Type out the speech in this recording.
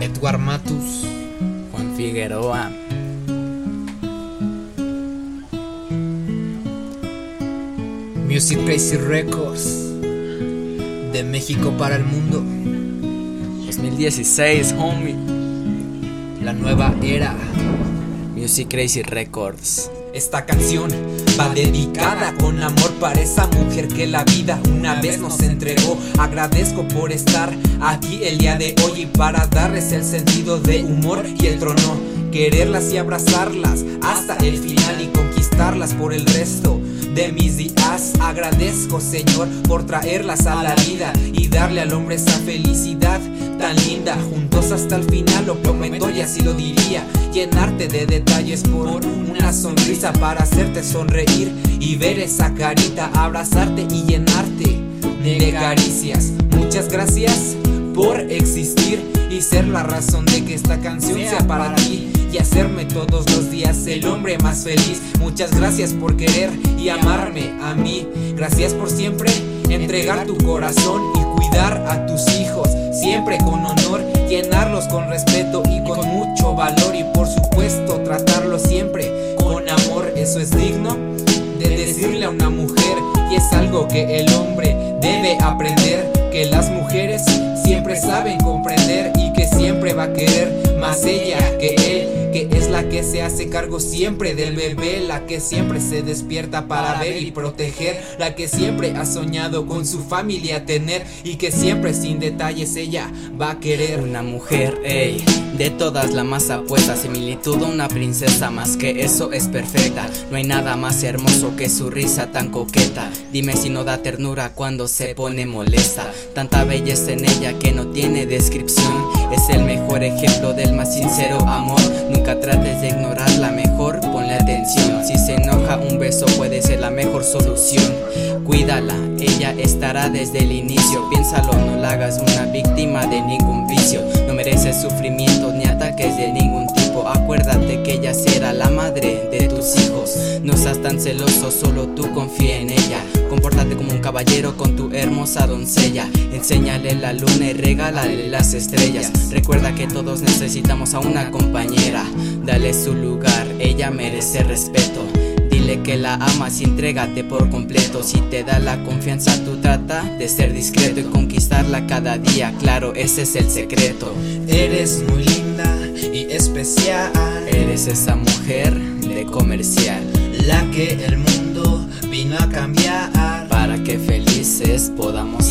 Edward Matus, Juan Figueroa. Music Crazy Records, de México para el mundo, 2016, homie. la nueva era. Music Crazy Records. Esta canción va dedicada con amor para esa mujer que la vida una vez nos entregó. Agradezco por estar aquí el día de hoy y para darles el sentido de humor y el trono. Quererlas y abrazarlas hasta el final y conquistarlas por el resto de mis días. Agradezco, Señor, por traerlas a la vida y darle al hombre esa felicidad tan linda. Juntos hasta el final, lo prometo y así lo diría. Llenarte de detalles por una sonrisa para hacerte sonreír y ver esa carita, abrazarte y llenarte de caricias. Muchas gracias por existir y ser la razón de que esta canción sea para ti y hacerme todos los días el hombre más feliz. Muchas gracias por querer y amarme a mí. Gracias por siempre entregar tu corazón y cuidar a tus hijos, siempre con honor, llenarlos con respeto y con mucho valor y por supuesto tratarlos siempre con amor. Eso es digno de decirle a una mujer y es algo que el hombre debe aprender que las mujeres siempre saben comprender y que siempre va a querer más ella que la que se hace cargo siempre del bebé, la que siempre se despierta para ver y proteger, la que siempre ha soñado con su familia tener y que siempre sin detalles ella va a querer. Una mujer, ey, de todas la más apuesta, similitud a una princesa, más que eso es perfecta. No hay nada más hermoso que su risa tan coqueta. Dime si no da ternura cuando se pone molesta. Tanta belleza en ella que no tiene descripción. Es el mejor ejemplo del más sincero amor. Nunca trates de ignorarla, mejor ponle atención. Si se enoja, un beso puede ser la mejor solución. Cuídala, ella estará desde el inicio. Piénsalo, no la hagas una víctima de ningún vicio. No mereces sufrimiento ni ataques de ningún tipo. Acuérdate que ella será la madre de tus hijos. No seas tan celoso, solo tú confía en ella. Caballero con tu hermosa doncella. Enséñale la luna y regálale las estrellas. Recuerda que todos necesitamos a una compañera. Dale su lugar, ella merece respeto. Dile que la amas y entrégate por completo. Si te da la confianza, tú trata de ser discreto y conquistarla cada día. Claro, ese es el secreto. Eres muy linda y especial, Eres esa mujer de comercial. la que el mundo vino a cambiar. Podamos.